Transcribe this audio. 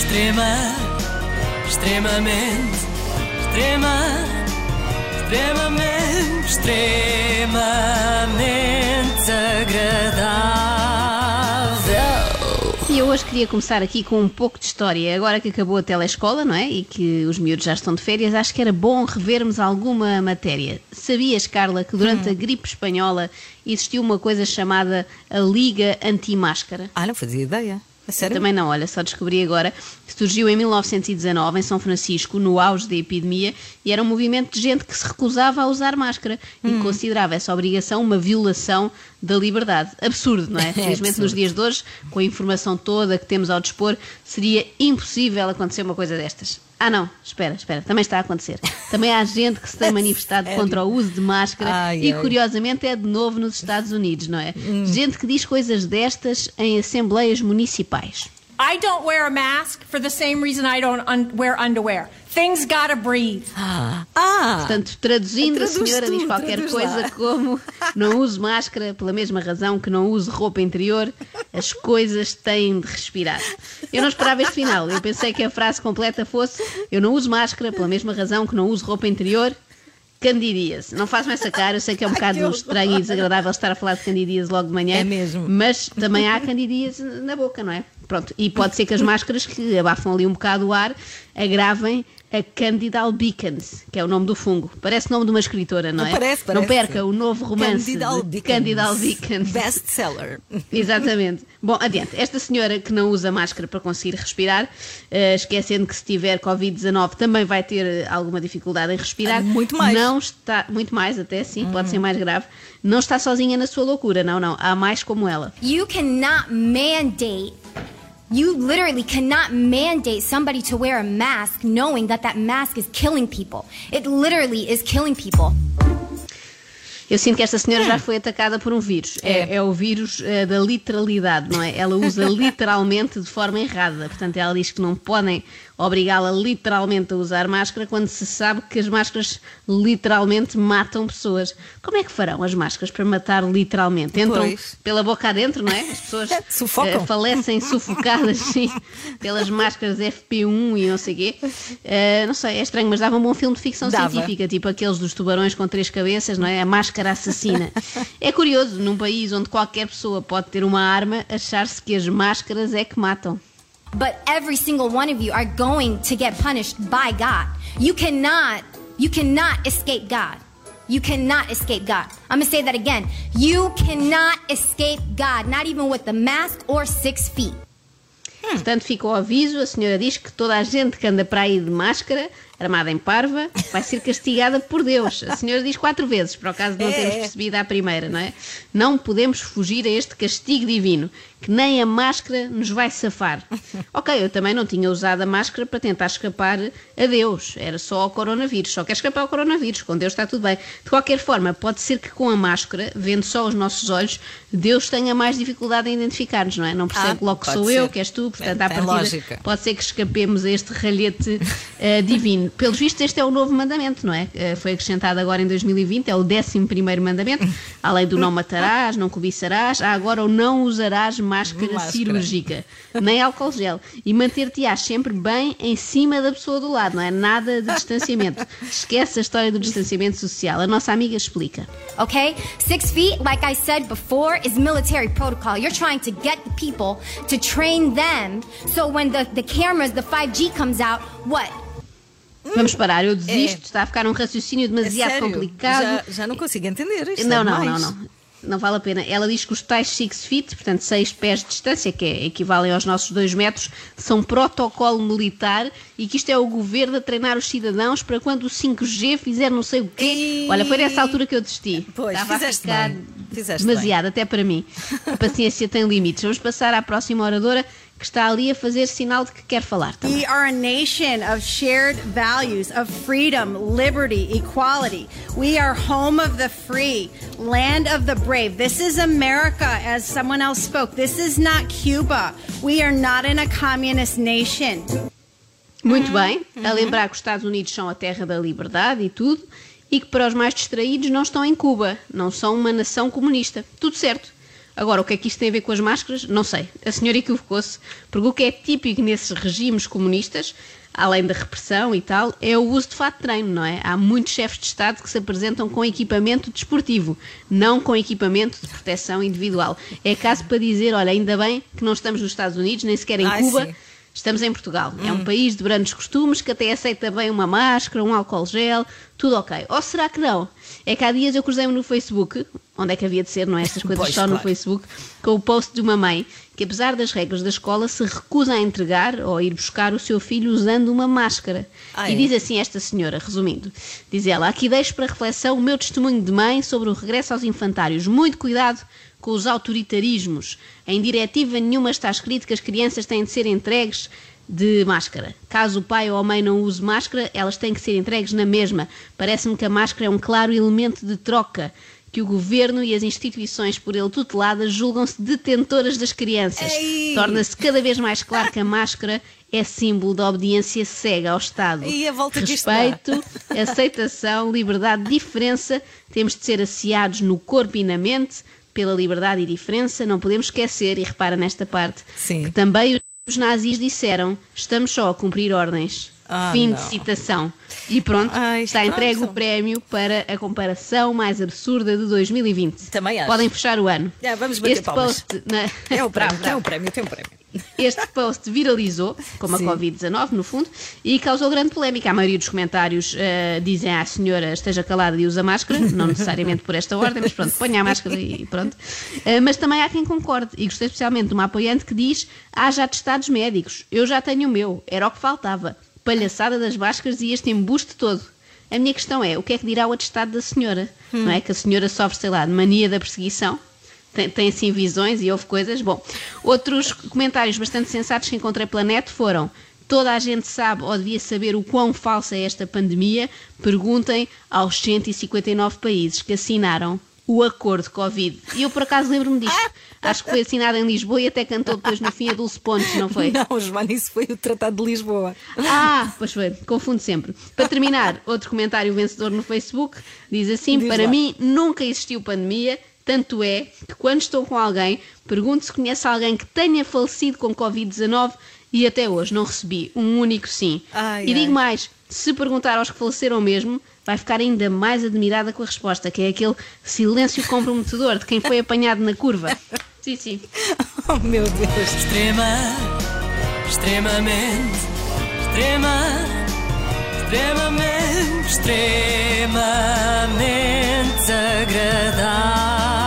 Extrema, extremamente, extrema, extremamente, extremamente agradável. E eu hoje queria começar aqui com um pouco de história. Agora que acabou a telescola, não é? E que os miúdos já estão de férias, acho que era bom revermos alguma matéria. Sabias, Carla, que durante a gripe espanhola existiu uma coisa chamada a Liga Anti-Máscara? Ah, não fazia ideia. Sério? Também não, olha, só descobri agora. Surgiu em 1919 em São Francisco, no auge da epidemia, e era um movimento de gente que se recusava a usar máscara e que considerava essa obrigação uma violação da liberdade. Absurdo, não é? Felizmente absurdo. nos dias de hoje, com a informação toda que temos ao dispor, seria impossível acontecer uma coisa destas. Ah, não, espera, espera, também está a acontecer. Também há gente que se tem manifestado Sério? contra o uso de máscara Ai, e, ai. curiosamente, é de novo nos Estados Unidos, não é? Hum. Gente que diz coisas destas em assembleias municipais. I don't wear a mask for the same reason I don't un- wear underwear. Things gotta breathe. Ah, Portanto, traduzindo, Traduz a senhora tu, diz qualquer coisa lá. como não uso máscara pela mesma razão que não uso roupa interior, as coisas têm de respirar. Eu não esperava este final, eu pensei que a frase completa fosse eu não uso máscara pela mesma razão que não uso roupa interior, candidíase. Não faz-me essa cara, eu sei que é um bocado horror. estranho e desagradável estar a falar de candidíase logo de manhã. É mesmo. Mas também há candidíase na boca, não é? Pronto, e pode ser que as máscaras que abafam ali um bocado o ar agravem a Candida albicans, que é o nome do fungo. Parece nome de uma escritora, não é? Parece, Não parece. perca o novo romance Candida albicans. Candida albicans. Best seller. Exatamente. Bom, adiante. Esta senhora que não usa máscara para conseguir respirar, eh, esquecendo que se tiver Covid-19 também vai ter eh, alguma dificuldade em respirar. Ah, muito mais. Não está, muito mais até, sim, pode ser mais grave. Não está sozinha na sua loucura, não, não. Há mais como ela. You cannot mandate, you literally cannot mandate somebody to wear a mask knowing that that mask is killing people. It literally is killing people. Eu sinto que esta senhora já foi atacada por um vírus. É, é o vírus eh, da literalidade, não é? Ela usa literalmente de forma errada. Portanto, ela diz que não podem obrigá-la literalmente a usar máscara quando se sabe que as máscaras literalmente matam pessoas. Como é que farão as máscaras para matar literalmente? Entram Pois. pela boca adentro, não é? As pessoas Sufocam. eh, falecem sufocadas, sim, pelas máscaras FP1 e não sei o quê. Eh, não sei, é estranho, mas dava um bom filme de ficção Dava. científica, tipo aqueles dos tubarões com três cabeças, não é? A máscara assassina. é curioso, num país onde qualquer pessoa pode ter uma arma, achar-se que as máscaras é que matam. But every single one of you are going to get punished by God. You cannot, you cannot escape God. You cannot escape God. I'm gonna say that again. You cannot escape God, not even with the mask or six feet. Portanto, fica o aviso, a senhora diz que toda a gente que anda para aí de máscara, armada em parva, vai ser castigada por Deus. A senhora diz quatro vezes, para o caso de não É, termos é. percebido à primeira, não é? Não podemos fugir a este castigo divino, que nem a máscara nos vai safar. Ok, eu também não tinha usado a máscara para tentar escapar a Deus, era só ao coronavírus, só quer escapar ao coronavírus, com Deus está tudo bem. De qualquer forma, pode ser que com a máscara, vendo só os nossos olhos, Deus tenha mais dificuldade em identificar-nos, não é? Não percebe Ah, logo que sou ser. eu, que és tu, portanto, Tem- à tem partida, lógica. pode ser que escapemos a este ralhete eh, divino. Pelos vistos, este é o novo mandamento, não é? Eh, foi acrescentado agora em 2020, é o 11 primeiro mandamento. Além do não matarás, não cobiçarás, há agora o não usarás máscara, Máscara. cirúrgica, nem álcool gel. E manter-te-ás sempre bem em cima da pessoa do lado, não é? Nada de distanciamento. Esquece a história do distanciamento social. A nossa amiga explica. Okay? Six feet, like I said before, is military protocol. You're trying to get the people to train them so when the, the cameras, the 5G comes out, what? Vamos parar, eu desisto, É. está a ficar um raciocínio É demasiado sério? complicado. Já, já não consigo entender isto. Não, é não, não, não. Não vale a pena. Ela diz que os tais 6 feet, portanto 6 pés de distância, que é, equivalem aos nossos 2 metros, são protocolo militar e que isto é o governo a treinar os cidadãos para quando o 5G fizer não sei o quê. E- Olha, foi nessa altura que eu desisti. Pois, Estava a fizeste ficar bem. Fizeste demasiado, até para mim. A paciência tem limites. Vamos passar à próxima oradora que está ali a fazer sinal de que quer falar também. We are a nation of shared values of freedom, liberty, equality. We are home of the free, land of the brave. This is America, as someone else spoke. This is not Cuba. We are not in a communist nation. Muito bem, Uhum. a lembrar que os Estados Unidos são a terra da liberdade e tudo, e que para os mais distraídos não estão em Cuba, não são uma nação comunista. Tudo certo. Agora, o que é que isto tem a ver com as máscaras? Não sei. A senhora equivocou-se, porque o que é típico nesses regimes comunistas, além da repressão e tal, é o uso de fato de treino, não é? Há muitos chefes de Estado que se apresentam com equipamento desportivo, não com equipamento de proteção individual. É caso para dizer, olha, ainda bem que não estamos nos Estados Unidos, nem sequer em Ai, Cuba. sim. Estamos em Portugal. É um país de brandos costumes que até aceita bem uma máscara, um álcool gel, tudo ok. Ou será que não? É que há dias eu cruzei-me no Facebook, onde é que havia de ser, não é? Estas coisas Pois, só no claro. Facebook, com o post de uma mãe que, apesar das regras da escola, se recusa a entregar ou a ir buscar o seu filho usando uma máscara. Ah, e é? diz assim esta senhora, resumindo: diz ela, aqui deixo para reflexão o meu testemunho de mãe sobre o regresso aos infantários. Muito cuidado com os autoritarismos. Em diretiva nenhuma está escrito que as crianças têm de ser entregues de máscara. Caso o pai ou a mãe não use máscara, elas têm que ser entregues na mesma. Parece-me que a máscara é um claro elemento de troca. Que o governo e as instituições por ele tuteladas julgam-se detentoras das crianças. Torna-se cada vez mais claro que a máscara é símbolo da obediência cega ao Estado. E a volta? Respeito, aceitação, liberdade, diferença. Temos de ser asseados no corpo e na mente pela liberdade e diferença. Não podemos esquecer, e repara nesta parte, Sim. que também os nazis disseram: estamos só a cumprir ordens. Ah, Fim não. de citação. E pronto, Ai, está entregue o prémio para a comparação mais absurda de 2020. Também acho. Podem fechar o ano. Já, vamos bater este palmas. post, na- É o prémio, tem um prémio, tem um prémio. Este post viralizou, como Sim. a Covid-19, no fundo, e causou grande polémica. A maioria dos comentários eh, dizem à senhora esteja calada e usa máscara, não necessariamente por esta ordem, mas pronto, ponha a máscara e pronto. Eh, mas também há quem concorde, e gostei especialmente de uma apoiante que diz: há já testados médicos, eu já tenho o meu, era o que faltava. Palhaçada das máscaras e este embuste todo. A minha questão é, o que é que dirá o atestado da senhora? Não é que a senhora sofre, sei lá, de mania da perseguição? tem, tem assim visões e houve coisas. Bom, outros comentários bastante sensatos que encontrei pela net foram. Toda a gente sabe ou devia saber o quão falsa é esta pandemia. Perguntem aos 159 países que assinaram o acordo Covid. E eu por acaso lembro-me disto. Acho que foi assinado em Lisboa e até cantou depois no fim a Dulce Pontes, não foi? Não, Joana, isso foi o Tratado de Lisboa. Ah, pois foi, confundo sempre. Para terminar, outro comentário vencedor no Facebook diz assim: Diz Para lá. mim nunca existiu pandemia, tanto é que quando estou com alguém, pergunto se conhece alguém que tenha falecido com Covid-19 e até hoje não recebi um único sim. Ai, e digo ai. mais: se perguntar aos que faleceram mesmo, vai ficar ainda mais admirada com a resposta, que é aquele silêncio comprometedor de quem foi apanhado na curva. Sim, sim. Oh, meu Deus. Extrema, extremamente, extrema, extremamente, extremamente agradável.